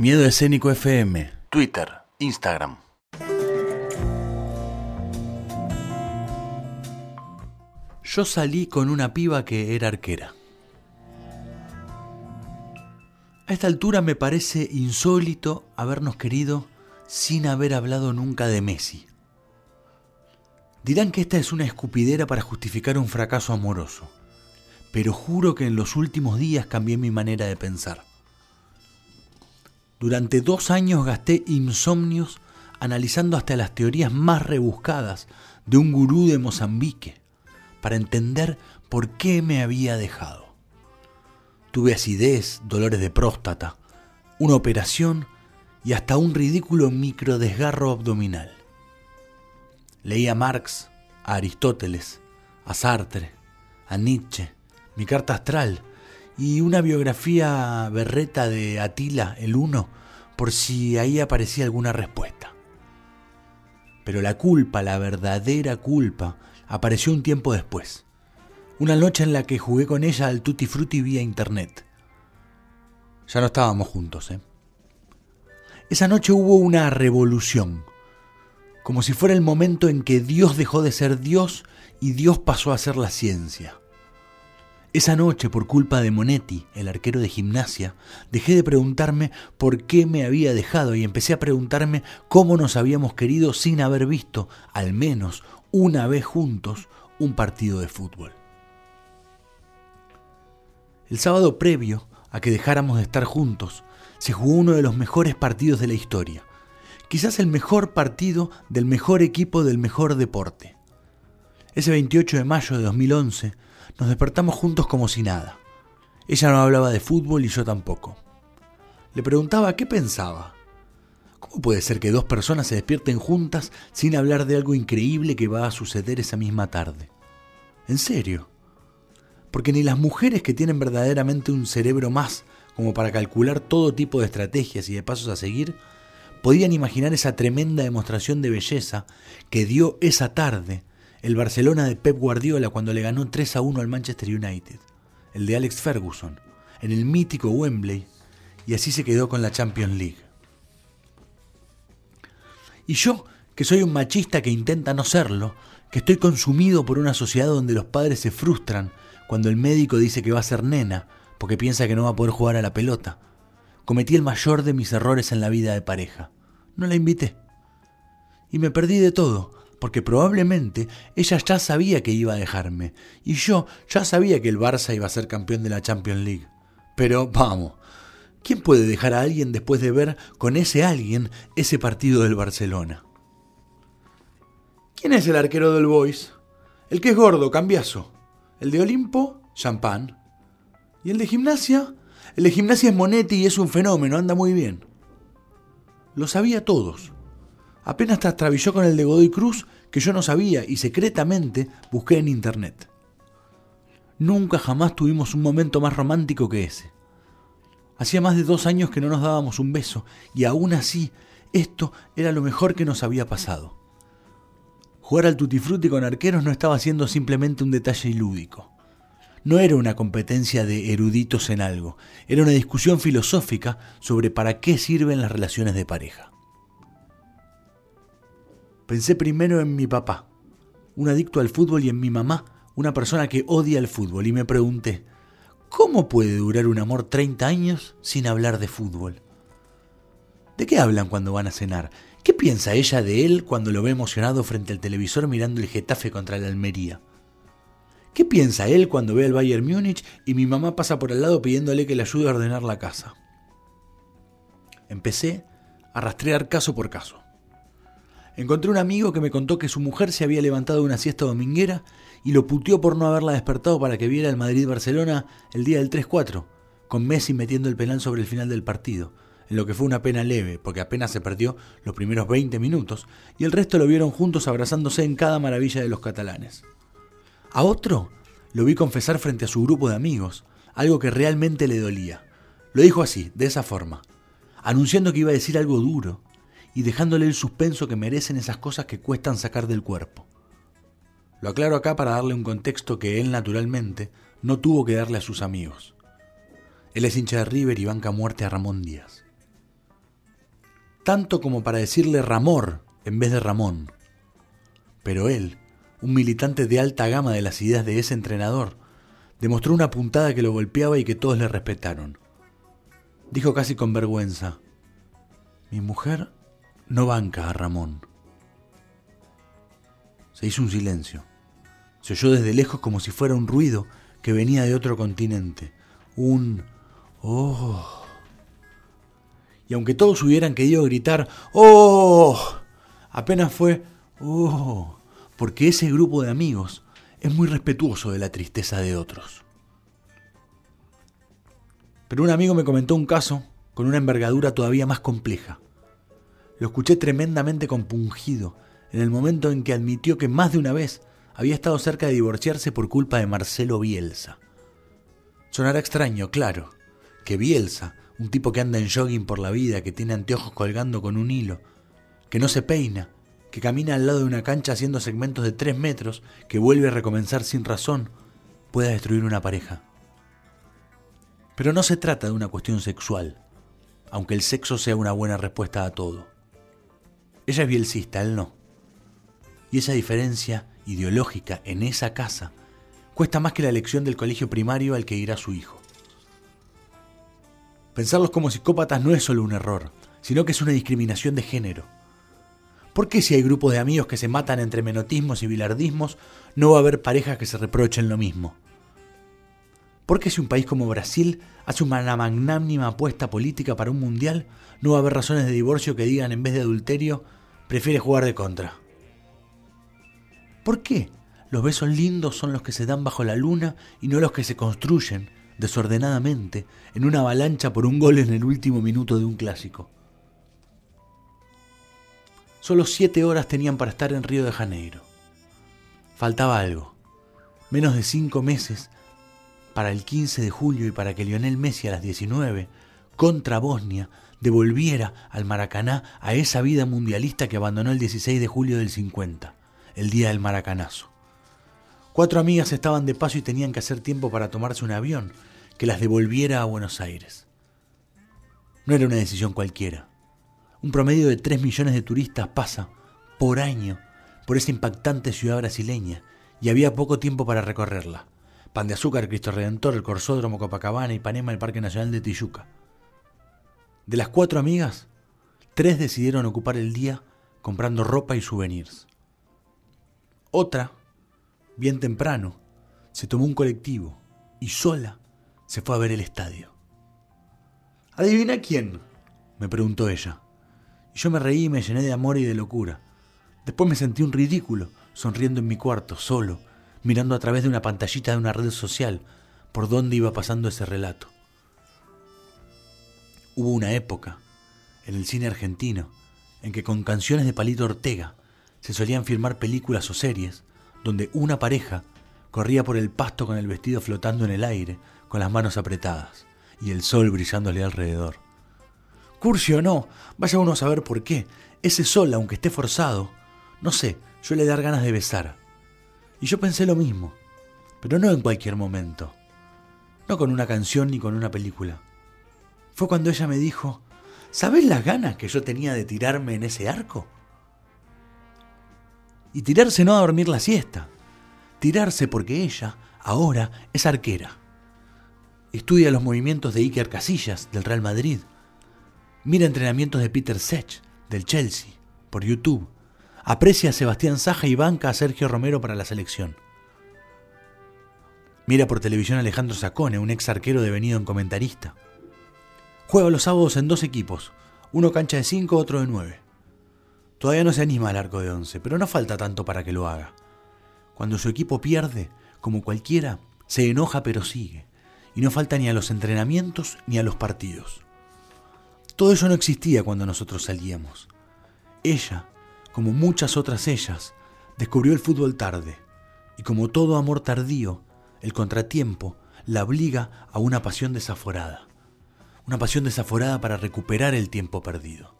Miedo Escénico FM, Twitter, Instagram. Yo salí con una piba que era arquera. A esta altura me parece insólito habernos querido sin haber hablado nunca de Messi. Dirán que esta es una escupidera para justificar un fracaso amoroso, pero juro que en los últimos días cambié mi manera de pensar. Durante dos años gasté insomnios analizando hasta las teorías más rebuscadas de un gurú de Mozambique para entender por qué me había dejado. Tuve acidez, dolores de próstata, una operación y hasta un ridículo microdesgarro abdominal. Leí a Marx, a Aristóteles, a Sartre, a Nietzsche, mi carta astral y una biografía berreta de Atila el Uno por si ahí aparecía alguna respuesta. Pero la culpa, la verdadera culpa, apareció un tiempo después. Una noche en la que jugué con ella al Tutti Frutti vía internet. Ya no estábamos juntos, ¿eh? Esa noche hubo una revolución, como si fuera el momento en que Dios dejó de ser Dios y Dios pasó a ser la ciencia. Esa noche, por culpa de Monetti, el arquero de gimnasia, dejé de preguntarme por qué me había dejado y empecé a preguntarme cómo nos habíamos querido sin haber visto, al menos una vez juntos, un partido de fútbol. El sábado previo a que dejáramos de estar juntos, se jugó uno de los mejores partidos de la historia. Quizás el mejor partido del mejor equipo del mejor deporte. Ese 28 de mayo de 2011 nos despertamos juntos como si nada. Ella no hablaba de fútbol y yo tampoco. Le preguntaba qué pensaba. ¿Cómo puede ser que dos personas se despierten juntas sin hablar de algo increíble que va a suceder esa misma tarde? En serio. Porque ni las mujeres que tienen verdaderamente un cerebro más como para calcular todo tipo de estrategias y de pasos a seguir, podían imaginar esa tremenda demostración de belleza que dio esa tarde el Barcelona de Pep Guardiola cuando le ganó 3 a 1 al Manchester United, el de Alex Ferguson, en el mítico Wembley, y así se quedó con la Champions League. Y yo, que soy un machista que intenta no serlo, que estoy consumido por una sociedad donde los padres se frustran cuando el médico dice que va a ser nena, porque piensa que no va a poder jugar a la pelota. Cometí el mayor de mis errores en la vida de pareja. No la invité. Y me perdí de todo, porque probablemente ella ya sabía que iba a dejarme, y yo ya sabía que el Barça iba a ser campeón de la Champions League. Pero vamos, ¿quién puede dejar a alguien después de ver con ese alguien ese partido del Barcelona? ¿Quién es el arquero del Boys? El que es gordo, cambiazo. El de Olimpo, champán. ¿Y el de gimnasia? El de gimnasia es Monetti y es un fenómeno, anda muy bien. Lo sabía todos. Apenas trastabilló con el de Godoy Cruz que yo no sabía y secretamente busqué en internet. Nunca jamás tuvimos un momento más romántico que ese. Hacía más de dos años que no nos dábamos un beso y aún así esto era lo mejor que nos había pasado. Jugar al tutti frutti con arqueros no estaba siendo simplemente un detalle ilúdico no era una competencia de eruditos en algo, era una discusión filosófica sobre para qué sirven las relaciones de pareja. Pensé primero en mi papá, un adicto al fútbol, y en mi mamá, una persona que odia el fútbol, y me pregunté, ¿cómo puede durar un amor 30 años sin hablar de fútbol? ¿De qué hablan cuando van a cenar? ¿Qué piensa ella de él cuando lo ve emocionado frente al televisor mirando el Getafe contra la Almería? ¿Qué piensa él cuando ve al Bayern Múnich y mi mamá pasa por al lado pidiéndole que le ayude a ordenar la casa? Empecé a rastrear caso por caso. Encontré un amigo que me contó que su mujer se había levantado de una siesta dominguera y lo puteó por no haberla despertado para que viera el Madrid-Barcelona el día del 3-4, con Messi metiendo el penal sobre el final del partido, en lo que fue una pena leve, porque apenas se perdió los primeros 20 minutos, y el resto lo vieron juntos abrazándose en cada maravilla de los catalanes. A otro lo vi confesar frente a su grupo de amigos, algo que realmente le dolía. Lo dijo así, de esa forma, anunciando que iba a decir algo duro y dejándole el suspenso que merecen esas cosas que cuestan sacar del cuerpo. Lo aclaro acá para darle un contexto que él naturalmente no tuvo que darle a sus amigos. Él es hincha de River y banca muerte a Ramón Díaz. tanto como para decirle Ramor en vez de Ramón. Pero él, un militante de alta gama de las ideas de ese entrenador, demostró una puntada que lo golpeaba y que todos le respetaron. Dijo casi con vergüenza, mi mujer no banca a Ramón. Se hizo un silencio. Se oyó desde lejos como si fuera un ruido que venía de otro continente. Un ¡Oh! Y aunque todos hubieran querido gritar ¡Oh! Apenas fue ¡Oh! Porque ese grupo de amigos es muy respetuoso de la tristeza de otros. Pero un amigo me comentó un caso con una envergadura todavía más compleja. Lo escuché tremendamente compungido en el momento en que admitió que más de una vez había estado cerca de divorciarse por culpa de Marcelo Bielsa. Sonará extraño, claro, que Bielsa, un tipo que anda en jogging por la vida, que tiene anteojos colgando con un hilo, que no se peina, que camina al lado de una cancha haciendo segmentos de tres metros, que vuelve a recomenzar sin razón, pueda destruir una pareja. Pero no se trata de una cuestión sexual, aunque el sexo sea una buena respuesta a todo. Ella es bielcista, él no. Y esa diferencia ideológica en esa casa cuesta más que la elección del colegio primario al que irá su hijo. Pensarlos como psicópatas no es solo un error, sino que es una discriminación de género. ¿Por qué si hay grupos de amigos que se matan entre menotismos y bilardismos, no va a haber parejas que se reprochen lo mismo? ¿Por qué si un país como Brasil hace una magnánima apuesta política para un mundial, no va a haber razones de divorcio que digan en vez de adulterio, prefiere jugar de contra? ¿Por qué los besos lindos son los que se dan bajo la luna y no los que se construyen desordenadamente en una avalancha por un gol en el último minuto de un clásico? Solo siete horas tenían para estar en Río de Janeiro. Faltaba algo. Menos de cinco meses para el 15 de julio y para que Lionel Messi a las 19, contra Bosnia, devolviera al Maracaná a esa vida mundialista que abandonó el 16 de julio del 50, el día del Maracanazo. Cuatro amigas estaban de paso y tenían que hacer tiempo para tomarse un avión que las devolviera a Buenos Aires. No era una decisión cualquiera. Un promedio de 3 millones de turistas pasa por año por esa impactante ciudad brasileña y había poco tiempo para recorrerla. Pan de Azúcar, Cristo Redentor, el Corsódromo, Copacabana, Ipanema, el Parque Nacional de Tijuca. De las cuatro amigas, tres decidieron ocupar el día comprando ropa y souvenirs. Otra, bien temprano, se tomó un colectivo y sola se fue a ver el estadio. ¿Adivina quién? me preguntó ella. Y yo me reí y me llené de amor y de locura. Después me sentí un ridículo, sonriendo en mi cuarto, solo, mirando a través de una pantallita de una red social por dónde iba pasando ese relato. Hubo una época, en el cine argentino, en que con canciones de Palito Ortega se solían filmar películas o series donde una pareja corría por el pasto con el vestido flotando en el aire, con las manos apretadas y el sol brillándole alrededor. Cursi o no, vaya uno a saber por qué. Ese sol, aunque esté forzado, no sé, suele dar ganas de besar. Y yo pensé lo mismo, pero no en cualquier momento. No con una canción ni con una película. Fue cuando ella me dijo, ¿sabes las ganas que yo tenía de tirarme en ese arco? Y tirarse no a dormir la siesta. Tirarse porque ella, ahora, es arquera. Estudia los movimientos de Iker Casillas, del Real Madrid. Mira entrenamientos de Peter Sech, del Chelsea, por YouTube. Aprecia a Sebastián Saja y banca a Sergio Romero para la selección. Mira por televisión a Alejandro Sacone, un ex arquero devenido en comentarista. Juega los sábados en dos equipos, uno cancha de 5, otro de 9. Todavía no se anima al arco de 11, pero no falta tanto para que lo haga. Cuando su equipo pierde, como cualquiera, se enoja pero sigue, y no falta ni a los entrenamientos ni a los partidos. Todo eso no existía cuando nosotros salíamos. Ella, como muchas otras ellas, descubrió el fútbol tarde, y como todo amor tardío, el contratiempo la obliga a una pasión desaforada, una pasión desaforada para recuperar el tiempo perdido.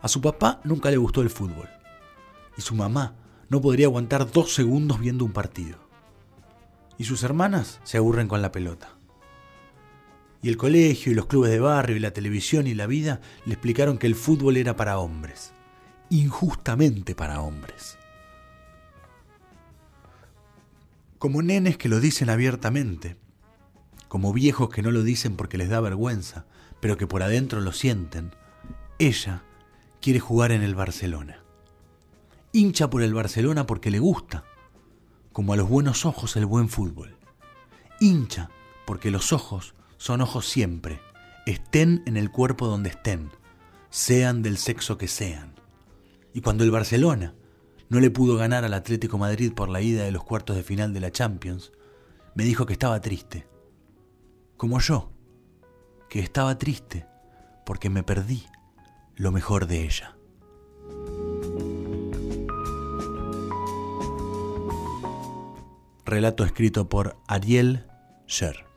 A su papá nunca le gustó el fútbol, y su mamá no podría aguantar dos segundos viendo un partido. Y sus hermanas se aburren con la pelota. Y el colegio y los clubes de barrio y la televisión y la vida le explicaron que el fútbol era para hombres, injustamente para hombres. Como nenes que lo dicen abiertamente, como viejos que no lo dicen porque les da vergüenza, pero que por adentro lo sienten, ella quiere jugar en el Barcelona. Hincha por el Barcelona porque le gusta, como a los buenos ojos el buen fútbol. Hincha porque los ojos son ojos siempre, estén en el cuerpo donde estén, sean del sexo que sean. Y cuando el Barcelona no le pudo ganar al Atlético Madrid por la ida de los cuartos de final de la Champions, me dijo que estaba triste. Como yo, que estaba triste porque me perdí lo mejor de ella. Relato escrito por Ariel Sher.